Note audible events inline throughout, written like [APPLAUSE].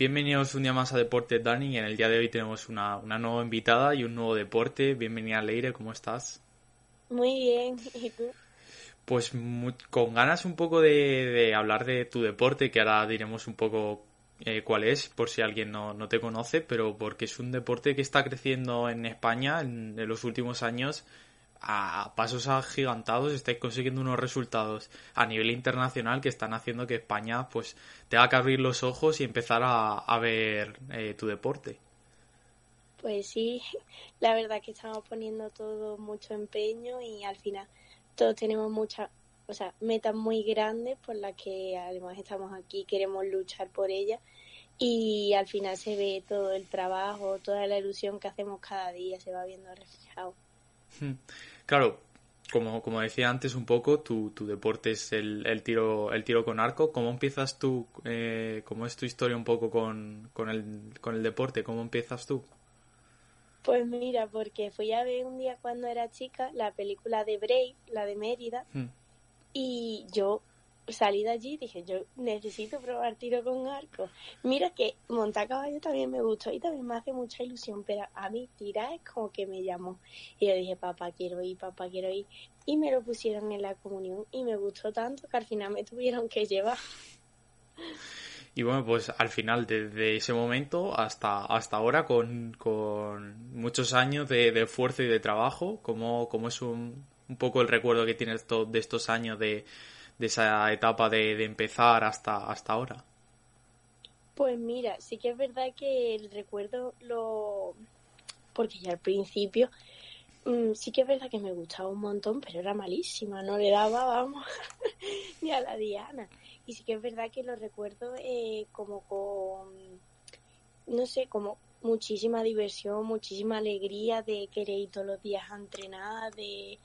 Bienvenidos un día más a Deporte Dani y en el día de hoy tenemos una, nueva invitada y un nuevo deporte. Bienvenida Leire, ¿cómo estás? Muy bien, ¿y tú? Pues con ganas un poco de, hablar de tu deporte, que ahora diremos un poco eh, cuál es, por si alguien no, no, te conoce, pero porque es un deporte que está creciendo en España en los últimos años a pasos agigantados estáis consiguiendo unos resultados a nivel internacional que están haciendo que España pues tenga que abrir los ojos y empezar a, ver eh, tu deporte. Pues sí, [LAUGHS] la verdad que estamos poniendo todo mucho empeño y al final todos tenemos muchas, o sea, metas muy grandes por las que además estamos aquí, queremos luchar por ellas y al final se ve todo el trabajo, toda la ilusión que hacemos cada día, se va viendo reflejado. Hmm. Claro, como, como decía antes un poco, tu, tu deporte es el, el, tiro, el tiro con arco. ¿Cómo empiezas tú? Eh, ¿Cómo es tu historia un poco con, con, el, con el deporte? ¿Cómo empiezas tú? Pues mira, porque fui a ver un día cuando era chica la película de Brave, la de Mérida, hmm. y yo salí de allí y dije, yo necesito probar tiro con arco. Mira que montar caballo también me gustó y también me hace mucha ilusión, pero a mí tirar es como que me llamó. Y yo dije, papá, quiero ir, papá, quiero ir. Y me lo pusieron en la comunión y me gustó tanto que al final me tuvieron que llevar. Y bueno, pues al final, desde ese momento hasta, hasta ahora, con, con muchos años de, de esfuerzo y de trabajo, ¿cómo, cómo es un, un poco el recuerdo que tienes de estos años de, de esa etapa de, empezar hasta, hasta ahora? Pues mira, sí que es verdad que el recuerdo lo... porque ya al principio mm, sí que es verdad que me gustaba un montón, pero era malísima, no le daba, [LAUGHS] vamos, ni a la Diana. Y sí que es verdad que lo recuerdo eh, como con, no sé, como muchísima diversión, muchísima alegría de querer ir todos los días a entrenar, de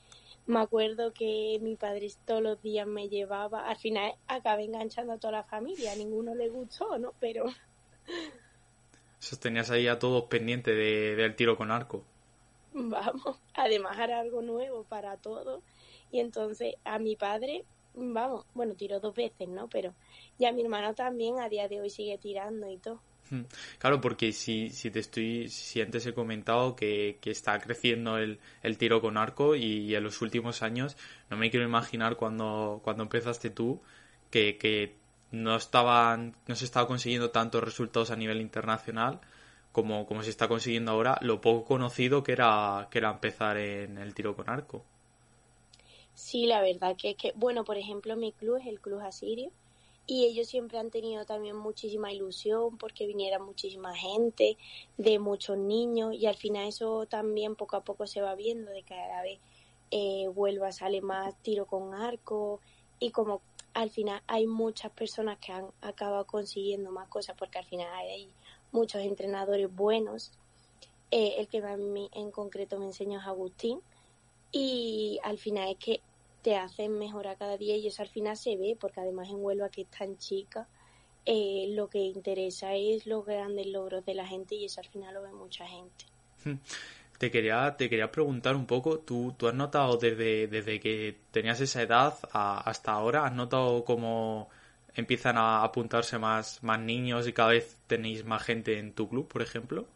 me acuerdo que mi padre todos los días me llevaba, al final acabé enganchando a toda la familia, a ninguno le gustó, ¿no? Pero... [LAUGHS] Eso tenías ahí a todos pendientes de, del tiro con arco. Vamos, además era algo nuevo para todos. Y entonces a mi padre, vamos, bueno, tiró dos veces, ¿no? Pero ya mi hermano también a día de hoy sigue tirando y todo. Hmm. Claro, porque si, si te estoy, si antes he comentado que, que está creciendo el, el, tiro con arco y, en los últimos años no me quiero imaginar cuando, cuando empezaste tú que, que no estaban, no se estaba consiguiendo tantos resultados a nivel internacional como, como se está consiguiendo ahora, lo poco conocido que era, que era empezar en el tiro con arco. Sí, la verdad que, que bueno, por ejemplo, mi club es el Club Asirio y ellos siempre han tenido también muchísima ilusión porque viniera muchísima gente, de muchos niños y al final eso también poco a poco se va viendo de cada vez eh, vuelva, sale más tiro con arco y como al final hay muchas personas que han acabado consiguiendo más cosas porque al final hay muchos entrenadores buenos. Eh, el que a mí en concreto me enseñó es Agustín y al final es que te hacen mejorar cada día y eso al final se ve, porque además en Huelva, que es tan chica, eh, lo que interesa es los grandes logros de la gente y eso al final lo ve mucha gente. Hmm. Te quería, te quería preguntar un poco, ¿tú, tú has notado desde, desde que tenías esa edad hasta ahora, has notado cómo empiezan a apuntarse más, más niños y cada vez tenéis más gente en tu club, por ejemplo?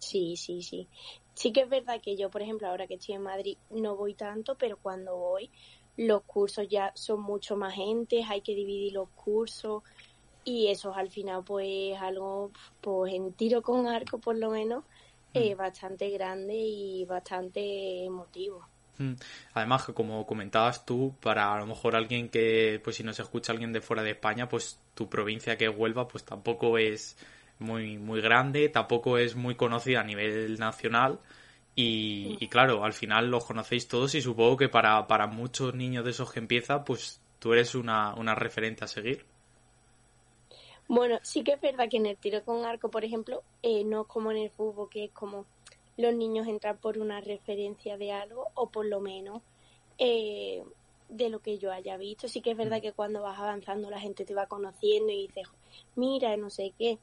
Sí, sí, sí. Sí que es verdad que yo, por ejemplo, ahora que estoy en Madrid, no voy tanto, pero cuando voy, los cursos ya son mucho más gente, hay que dividir los cursos y eso al final pues algo pues en tiro con arco por lo menos eh, mm. bastante grande y bastante emotivo. Mm. Además, como comentabas tú, para a lo mejor alguien que, pues si no se escucha alguien de fuera de España, pues tu provincia que es Huelva, pues tampoco es muy, muy grande, tampoco es muy conocida a nivel nacional. Y, y, claro, al final los conocéis todos y supongo que para, para muchos niños de esos que empieza, pues tú eres una, una referente a seguir. Bueno, sí que es verdad que en el tiro con arco, por ejemplo, eh, no como en el fútbol, que es como los niños entran por una referencia de algo o por lo menos eh, de lo que yo haya visto. Sí que es verdad mm. que cuando vas avanzando la gente te va conociendo y dices, mira, no sé qué.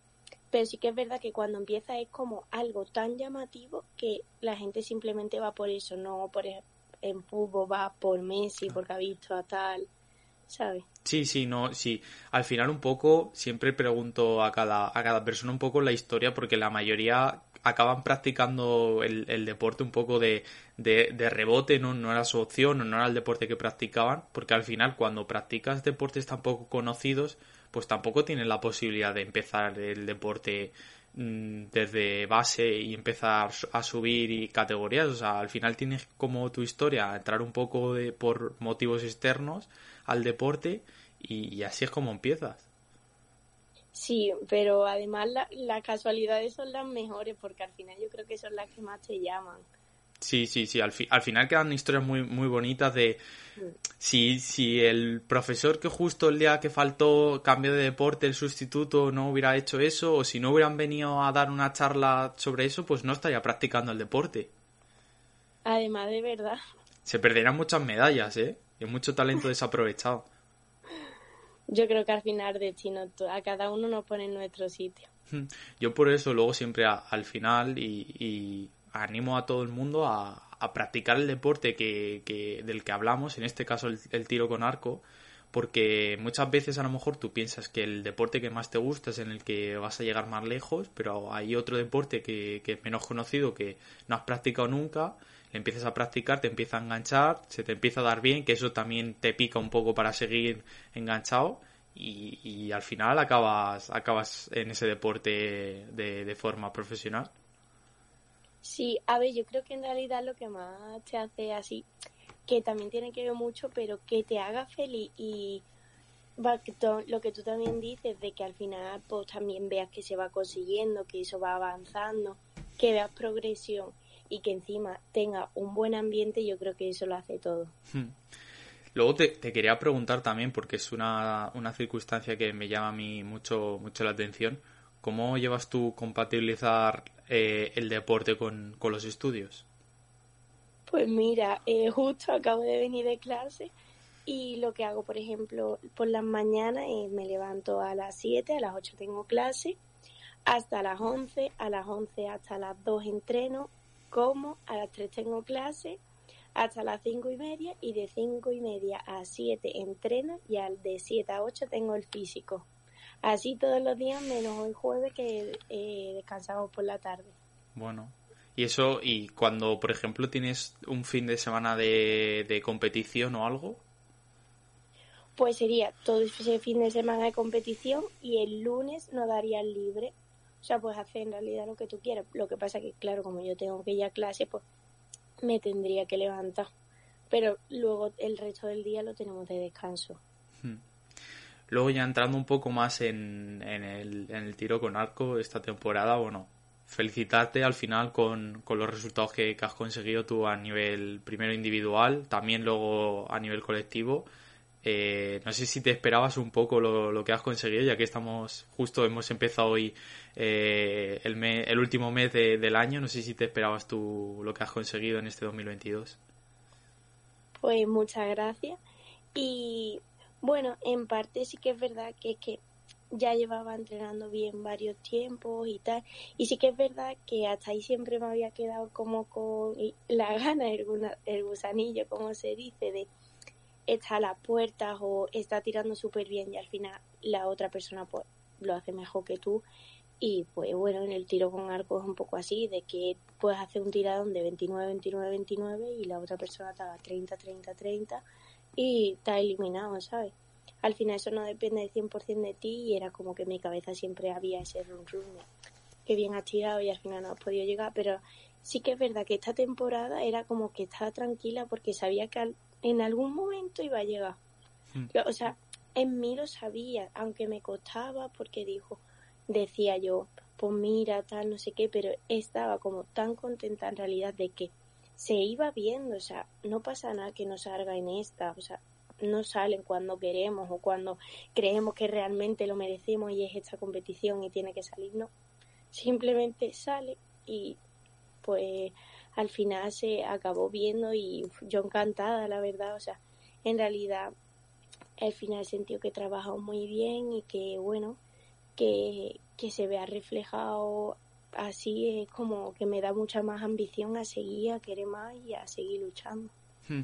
Pero sí que es verdad que cuando empieza es como algo tan llamativo que la gente simplemente va por eso, no por en fútbol va por Messi porque ha visto a tal, ¿sabes? Sí, sí, no, sí. Al final un poco siempre pregunto a cada, a cada persona un poco la historia porque la mayoría acaban practicando el, el deporte un poco de, de, de, rebote, ¿no? no era su opción, no era el deporte que practicaban, porque al final cuando practicas deportes tan poco conocidos, pues tampoco tienes la posibilidad de empezar el deporte mm, desde base y empezar a subir y categorías, o sea, al final tienes como tu historia entrar un poco de, por motivos externos al deporte y, así es como empiezas. Sí, pero además las casualidades son las mejores porque al final yo creo que son las que más te llaman. Sí, sí, sí. Al, al final quedan historias muy, muy bonitas de si, si el profesor que justo el día que faltó cambio de deporte, el sustituto, no hubiera hecho eso, o si no hubieran venido a dar una charla sobre eso, pues no estaría practicando el deporte. Además, de verdad. Se perderán muchas medallas, ¿eh? Y mucho talento desaprovechado. [LAUGHS] Yo creo que al final destino a cada uno nos pone en nuestro sitio. Yo por eso luego siempre al final y, animo a todo el mundo a, practicar el deporte que, del que hablamos, en este caso el, tiro con arco, porque muchas veces a lo mejor tú piensas que el deporte que más te gusta es en el que vas a llegar más lejos, pero hay otro deporte que, que es menos conocido que no has practicado nunca empiezas a practicar, te empieza a enganchar, se te empieza a dar bien, que eso también te pica un poco para seguir enganchado y, al final acabas, acabas en ese deporte de, de, forma profesional. Sí, a ver, yo creo que en realidad lo que más te hace así, que también tiene que ver mucho, pero que te haga feliz y lo que tú también dices de que al final pues también veas que se va consiguiendo, que eso va avanzando, que veas progresión y que encima tenga un buen ambiente, yo creo que eso lo hace todo. Hmm. Luego te, quería preguntar también, porque es una, una, circunstancia que me llama a mí mucho, mucho la atención, ¿cómo llevas tú compatibilizar eh, el deporte con, los estudios? Pues mira, eh, justo acabo de venir de clase y lo que hago, por ejemplo, por las mañanas eh, me levanto a las 7, a las 8 tengo clase, hasta las 11, a las 11 hasta las 2 entreno, como a las 3 tengo clase hasta las 5 y media y de 5 y media a 7 entreno y al de 7 a 8 tengo el físico. Así todos los días menos hoy jueves que eh, descansamos por la tarde. Bueno, y eso, y cuando por ejemplo tienes un fin de semana de, de competición o algo, pues sería todo ese fin de semana de competición y el lunes no daría libre o sea, puedes hacer en realidad lo que tú quieras. Lo que pasa que, claro, como yo tengo que ir a clase, pues me tendría que levantar. Pero luego el resto del día lo tenemos de descanso. Hmm. Luego ya entrando un poco más en, en, el, en el tiro con arco esta temporada, bueno, felicitarte al final con, los resultados que, has conseguido tú a nivel primero individual, también luego a nivel colectivo. Eh, no sé si te esperabas un poco lo, que has conseguido, ya que estamos justo, hemos empezado hoy eh, el, el último mes del año. No sé si te esperabas tú lo que has conseguido en este 2022. Pues muchas gracias. Y bueno, en parte sí que es verdad que es que ya llevaba entrenando bien varios tiempos y tal. Y sí que es verdad que hasta ahí siempre me había quedado como con la [LAUGHS] gana, el, gusanillo, como se dice, de está a las puertas o está tirando súper bien y al final la otra persona pues lo hace mejor que tú y pues bueno en el tiro con arco es un poco así de que puedes hacer un tiradón de 29 29 29 y la otra persona te haga 30 30 30 y está eliminado sabes al final eso no depende del 100% de ti y era como que en mi cabeza siempre había ese run run que bien has tirado y al final no has podido llegar pero sí que es verdad que esta temporada era como que estaba tranquila porque sabía que al, en algún momento iba a llegar. Hmm. O sea, en mí lo sabía, aunque me costaba porque dijo, decía yo, pues mira, tal, no sé qué, pero estaba como tan contenta en realidad de que se iba viendo, o sea, no pasa nada que no salga en esta, o sea, no salen cuando queremos o cuando creemos que realmente lo merecemos y es esta competición y tiene que salir, no. Simplemente sale y pues al final se acabó viendo y yo encantada, la verdad, o sea, en realidad al final sentido que he muy bien y que bueno, que, que se vea reflejado así es como que me da mucha más ambición a seguir, a querer más y a seguir luchando. Hmm.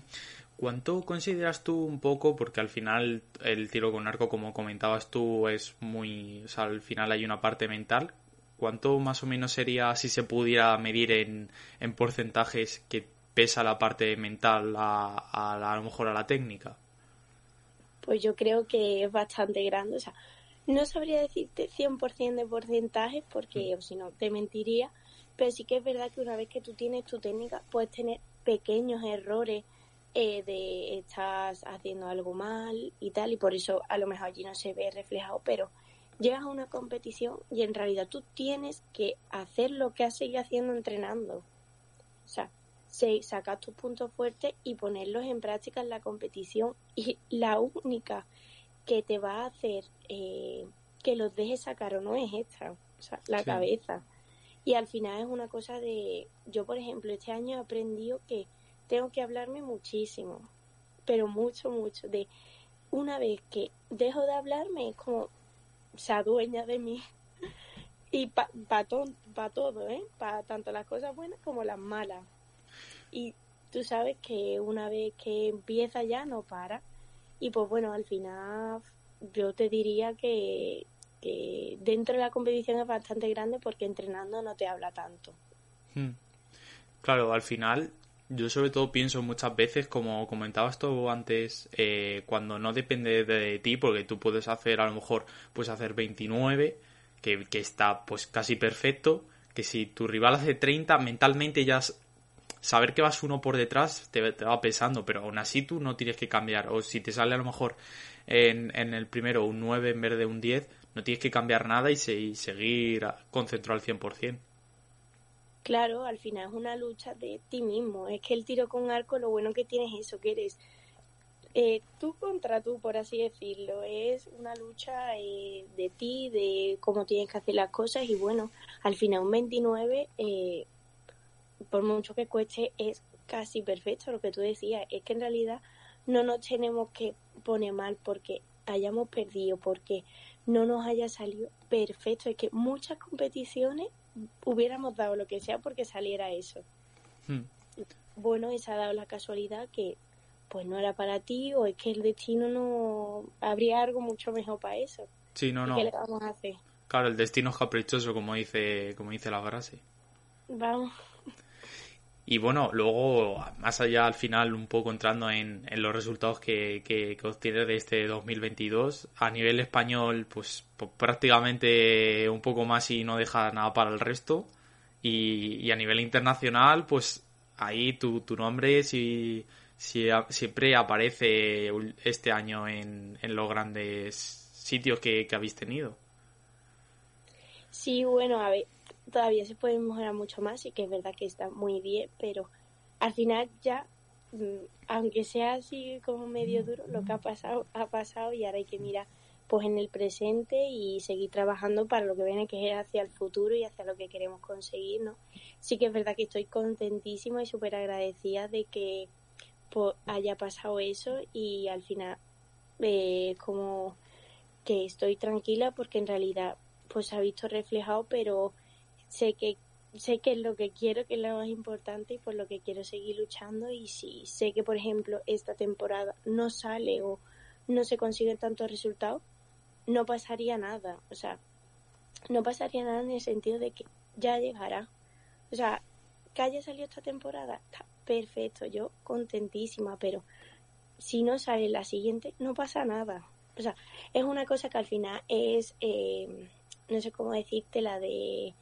¿Cuánto consideras tú un poco, porque al final el tiro con arco, como comentabas tú, es muy, o sea, al final hay una parte mental, ¿cuánto más o menos sería si se pudiera medir en, en porcentajes que pesa la parte mental a, a, a lo mejor a la técnica? Pues yo creo que es bastante grande, o sea, no sabría decirte 100% de porcentajes porque o si no te mentiría, pero sí que es verdad que una vez que tú tienes tu técnica puedes tener pequeños errores eh, de estás haciendo algo mal y tal, y por eso a lo mejor allí no se ve reflejado, pero llegas a una competición y en realidad tú tienes que hacer lo que has seguido haciendo entrenando. O sea, sacar tus puntos fuertes y ponerlos en práctica en la competición. Y la única que te va a hacer eh, que los dejes sacar o no es esta, o sea, la cabeza. Y al final es una cosa de, yo por ejemplo, este año he aprendido que tengo que hablarme muchísimo, pero mucho, mucho, de una vez que dejo de hablarme es como se adueña de mí [LAUGHS] y para pa todo, ¿eh? Para tanto las cosas buenas como las malas. Y tú sabes que una vez que empieza ya no para. Y pues bueno, al final yo te diría que, que dentro de la competición es bastante grande porque entrenando no te habla tanto. Hmm. Claro, al final yo sobre todo pienso muchas veces, como comentabas tú antes, eh, cuando no depende de ti, porque tú puedes hacer a lo mejor, puedes hacer 29, que, que está pues casi perfecto, que si tu rival hace 30, mentalmente ya saber que vas uno por detrás te, te, va pesando, pero aún así tú no tienes que cambiar. O si te sale a lo mejor en, en el primero un 9 en vez de un 10, no tienes que cambiar nada y, se, seguir concentrado al 100%. Claro, al final es una lucha de ti mismo. Es que el tiro con arco, lo bueno que tienes es eso, que eres eh, tú contra tú, por así decirlo. Es una lucha eh, de ti, de cómo tienes que hacer las cosas y bueno, al final un 29, eh, por mucho que cueste, es casi perfecto lo que tú decías. Es que en realidad no nos tenemos que poner mal porque hayamos perdido, porque no nos haya salido perfecto. Es que muchas competiciones hubiéramos dado lo que sea porque saliera eso. Hmm. Bueno, y se ha dado la casualidad que pues no era para ti o es que el destino no habría algo mucho mejor para eso. Sí, no, no. ¿Qué le vamos a hacer? Claro, el destino es caprichoso, como dice, como dice la frase. Vamos. Y bueno, luego, más allá al final, un poco entrando en, en los resultados que, que, que, obtienes de este 2022, a nivel español, pues, pues, prácticamente un poco más y no deja nada para el resto. Y, y a nivel internacional, pues ahí tu, tu nombre si, si, siempre aparece este año en, en los grandes sitios que, que habéis tenido. Sí, bueno, a ver, todavía se puede mejorar mucho más y que es verdad que está muy bien, pero al final ya, mm, aunque sea así como medio duro, lo que ha pasado, ha pasado y ahora hay que mirar pues en el presente y seguir trabajando para lo que viene que es hacia el futuro y hacia lo que queremos conseguir, ¿no? Sí que es verdad que estoy contentísima y súper agradecida de que pues, haya pasado eso y al final eh, como que estoy tranquila porque en realidad pues se ha visto reflejado pero sé que sé que es lo que quiero, que es lo más importante y por lo que quiero seguir luchando y si sé que por ejemplo esta temporada no sale o no se consiguen tantos resultados, no pasaría nada, o sea, no pasaría nada en el sentido de que ya llegará. O sea, que haya salido esta temporada, está perfecto, yo contentísima, pero si no sale la siguiente, no pasa nada. O sea, es una cosa que al final es, eh, no sé cómo decirte, la de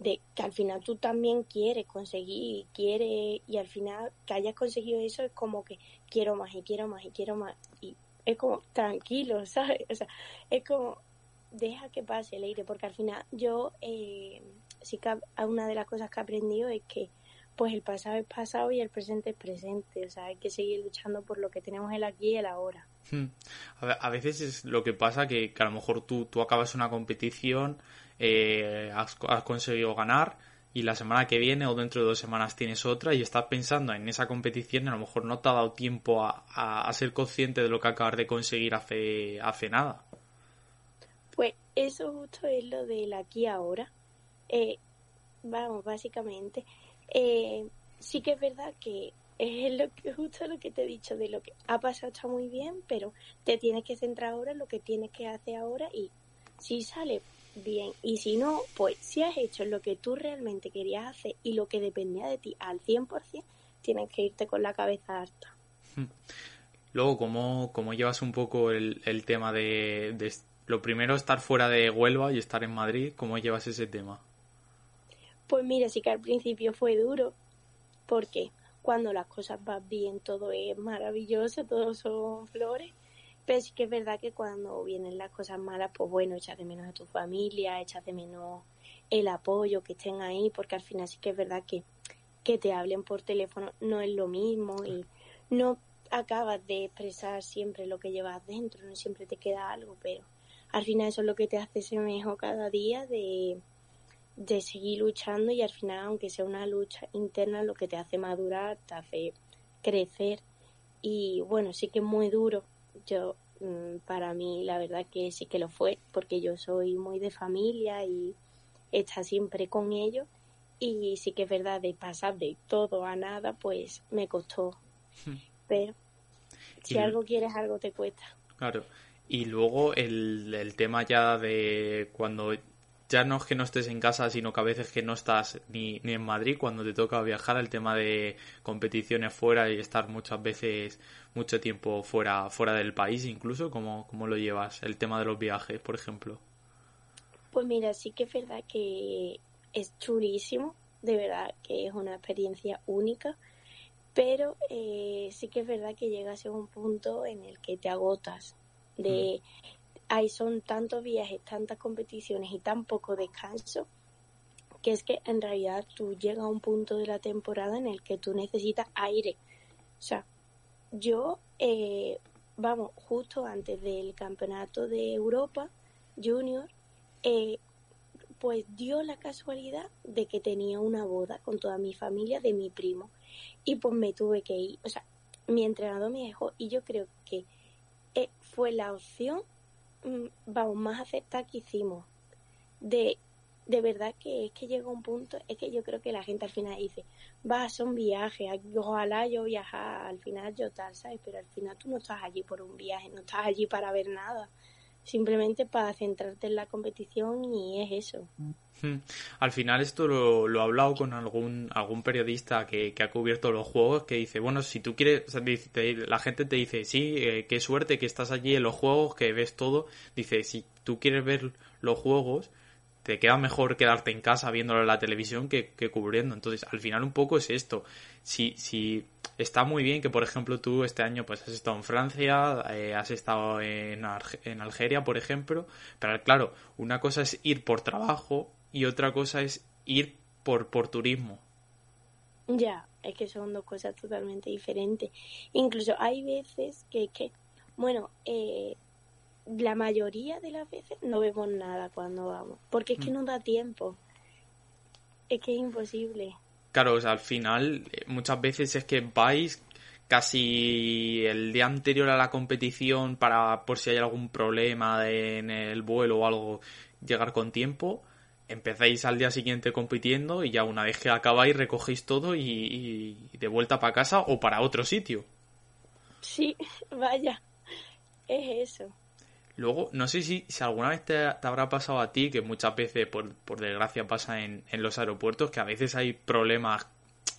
de que al final tú también quieres conseguir, quieres, y al final que hayas conseguido eso es como que quiero más y quiero más y quiero más. Y es como tranquilo, [LAUGHS] ¿sabes? O sea, es como deja que pase el aire, porque al final yo eh, sí que una de las cosas que he aprendido es que pues el pasado es pasado y el presente es presente, o sea, hay que seguir luchando por lo que tenemos el aquí y el ahora. Hmm. A veces es lo que pasa que, a lo mejor tú, tú acabas una competición, eh, has, conseguido ganar y la semana que viene o dentro de dos semanas tienes otra y estás pensando en esa competición y a lo mejor no te ha dado tiempo a, a, ser consciente de lo que acabas de conseguir hace, hace nada. Pues eso justo es lo del aquí ahora. Eh, vamos, básicamente. Eh, sí que es verdad que es lo que, justo lo que te he dicho, de lo que ha pasado está muy bien, pero te tienes que centrar ahora en lo que tienes que hacer ahora y si sale bien y si no, pues si has hecho lo que tú realmente querías hacer y lo que dependía de ti al 100%, tienes que irte con la cabeza harta. Hmm. Luego, ¿cómo, cómo llevas un poco el, el tema de, de, lo primero estar fuera de Huelva y estar en Madrid? ¿Cómo llevas ese tema? Pues mira, sí que al principio fue duro, porque cuando las cosas van bien todo es maravilloso, todo son flores, pero sí que es verdad que cuando vienen las cosas malas, pues bueno, echas de menos a tu familia, echas de menos el apoyo, que estén ahí, porque al final sí que es verdad que, que te hablen por teléfono no es lo mismo y no acabas de expresar siempre lo que llevas dentro, no siempre te queda algo, pero al final eso es lo que te hace ser mejor cada día de de seguir luchando y al final, aunque sea una lucha interna, lo que te hace madurar, te hace crecer y bueno, sí que es muy duro. Yo, mm, para mí, la verdad que sí que lo fue, porque yo soy muy de familia y está siempre con ellos y sí que es verdad, de pasar de todo a nada, pues me costó. Hmm. Pero si algo quieres, algo te cuesta. Claro. Y luego el, el tema ya de cuando ya no es que no estés en casa, sino que a veces que no estás ni, ni en Madrid cuando te toca viajar, el tema de competiciones fuera y estar muchas veces mucho tiempo fuera, fuera del país incluso, ¿cómo, ¿cómo lo llevas? El tema de los viajes, por ejemplo. Pues mira, sí que es verdad que es chulísimo, de verdad que es una experiencia única, pero eh, sí que es verdad que llegas a un punto en el que te agotas de mm hay son tantos viajes, tantas competiciones y tan poco descanso que es que en realidad tú llegas a un punto de la temporada en el que tú necesitas aire. O sea, yo, eh, vamos, justo antes del campeonato de Europa Junior, eh, pues dio la casualidad de que tenía una boda con toda mi familia de mi primo y pues me tuve que ir. O sea, mi entrenador me dejó y yo creo que eh, fue la opción vamos, más aceptar que hicimos. De, de verdad que es que llega un punto, es que yo creo que la gente al final dice, va, son viajes, ojalá yo viajar, al final yo tal, ¿sabes? Pero al final tú no estás allí por un viaje, no estás allí para ver nada simplemente para centrarte en la competición y es eso. Hmm. Al final esto lo, lo he hablado con algún algún periodista que, que, ha cubierto los juegos que dice, bueno, si tú quieres, la gente te dice, sí, eh, qué suerte que estás allí en los juegos, que ves todo, dice, si tú quieres ver los juegos, te queda mejor quedarte en casa viéndolo en la televisión que, que cubriendo. Entonces, al final un poco es esto. Si, si está muy bien que, por ejemplo, tú este año pues has estado en Francia, eh, has estado en, en Algeria, por ejemplo, pero claro, una cosa es ir por trabajo y otra cosa es ir por, por turismo. Ya, es que son dos cosas totalmente diferentes. Incluso hay veces que, que bueno, eh, la mayoría de las veces no vemos nada cuando vamos, porque es que mm. no da tiempo. Es que es imposible. Claro, al final eh, muchas veces es que vais casi el día anterior a la competición para por si hay algún problema en el vuelo o algo llegar con tiempo empezáis al día siguiente compitiendo y ya una vez que acabáis recogéis todo y, y de vuelta para casa o para otro sitio. Sí, [LAUGHS] vaya, es eso. Luego, no sé si, si alguna vez te, habrá pasado a ti, que muchas veces, por, por desgracia, pasa en, en, los aeropuertos, que a veces hay problemas,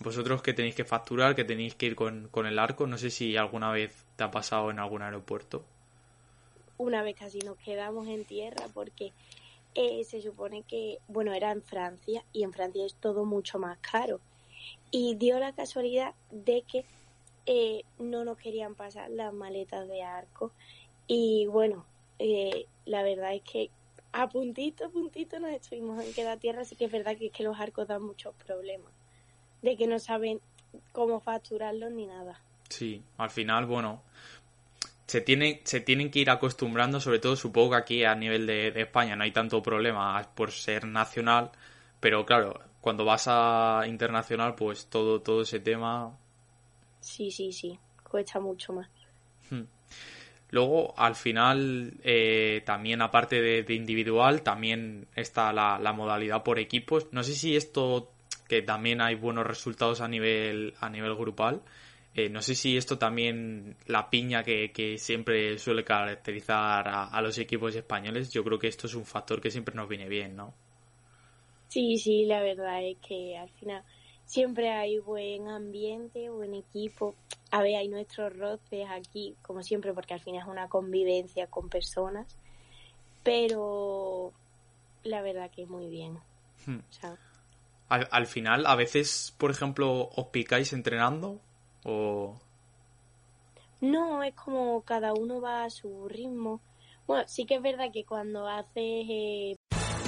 vosotros que tenéis que facturar, que tenéis que ir con, con el arco, no sé si alguna vez te ha pasado en algún aeropuerto. Una vez casi nos quedamos en tierra porque eh, se supone que, bueno, era en Francia y en Francia es todo mucho más caro. Y dio la casualidad de que eh, no nos querían pasar las maletas de arco. Y bueno, eh, la verdad es que a puntito, a puntito nos estuvimos en quedar tierra, así que es verdad que, es que los arcos dan muchos problemas, de que no saben cómo facturarlos ni nada. Sí, al final, bueno, se, tiene, se tienen que ir acostumbrando, sobre todo supongo que aquí a nivel de, España no hay tanto problema por ser nacional, pero claro, cuando vas a internacional, pues todo, todo ese tema... Sí, sí, sí, cuesta mucho más. Hmm. Luego, al final, eh, también aparte de, individual, también está la, modalidad por equipos. No sé si esto, que también hay buenos resultados a nivel, a nivel grupal, eh, no sé si esto también, la piña que, siempre suele caracterizar a, los equipos españoles, yo creo que esto es un factor que siempre nos viene bien, ¿no? Sí, sí, la verdad es que al final siempre hay buen ambiente, buen equipo. A ver, hay nuestros roces aquí, como siempre, porque al final es una convivencia con personas, pero la verdad que es muy bien. Hmm. al, al final, a veces, por ejemplo, os picáis entrenando o... No, es como cada uno va a su ritmo. Bueno, sí que es verdad que cuando haces... Eh...